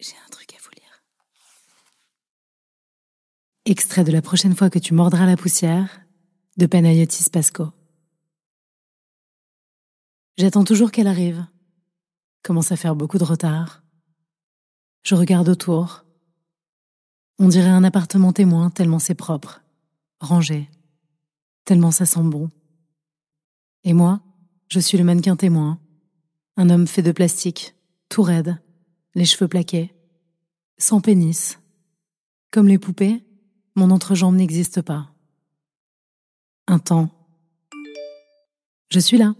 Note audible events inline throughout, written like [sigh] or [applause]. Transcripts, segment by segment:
J'ai un truc à vous lire. Extrait de la prochaine fois que tu mordras la poussière de Panayotis Pasco. J'attends toujours qu'elle arrive. Commence à faire beaucoup de retard. Je regarde autour. On dirait un appartement témoin tellement c'est propre, rangé, tellement ça sent bon. Et moi, je suis le mannequin témoin, un homme fait de plastique, tout raide, les cheveux plaqués, sans pénis. Comme les poupées, mon entrejambe n'existe pas. Un temps. Je suis là.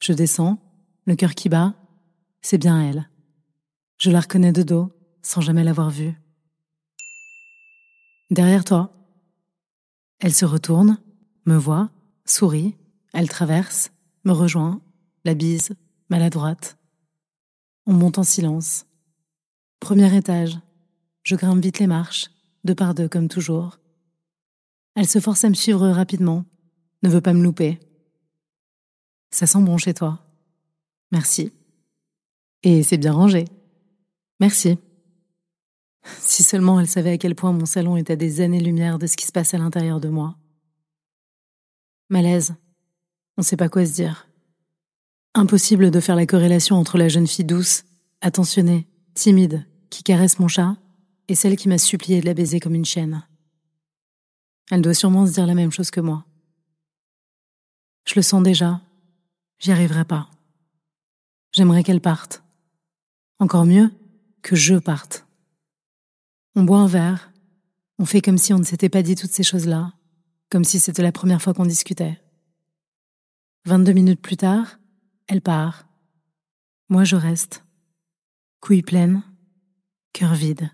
Je descends, le cœur qui bat, c'est bien elle. Je la reconnais de dos, sans jamais l'avoir vue. Derrière toi. Elle se retourne, me voit, sourit, elle traverse, me rejoint, la bise, maladroite. On monte en silence. Premier étage. Je grimpe vite les marches, deux par deux comme toujours. Elle se force à me suivre rapidement, ne veut pas me louper. Ça sent bon chez toi. Merci. Et c'est bien rangé. Merci. [laughs] Si seulement elle savait à quel point mon salon est à des années-lumière de ce qui se passe à l'intérieur de moi. Malaise. On ne sait pas quoi se dire. Impossible de faire la corrélation entre la jeune fille douce, attentionnée, timide, qui caresse mon chat, et celle qui m'a supplié de la baiser comme une chienne. Elle doit sûrement se dire la même chose que moi. Je le sens déjà. J'y arriverai pas. J'aimerais qu'elle parte. Encore mieux, que je parte. On boit un verre. On fait comme si on ne s'était pas dit toutes ces choses-là, comme si c'était la première fois qu'on discutait. 22 minutes plus tard, elle part. Moi, je reste. Couille pleine, cœur vide.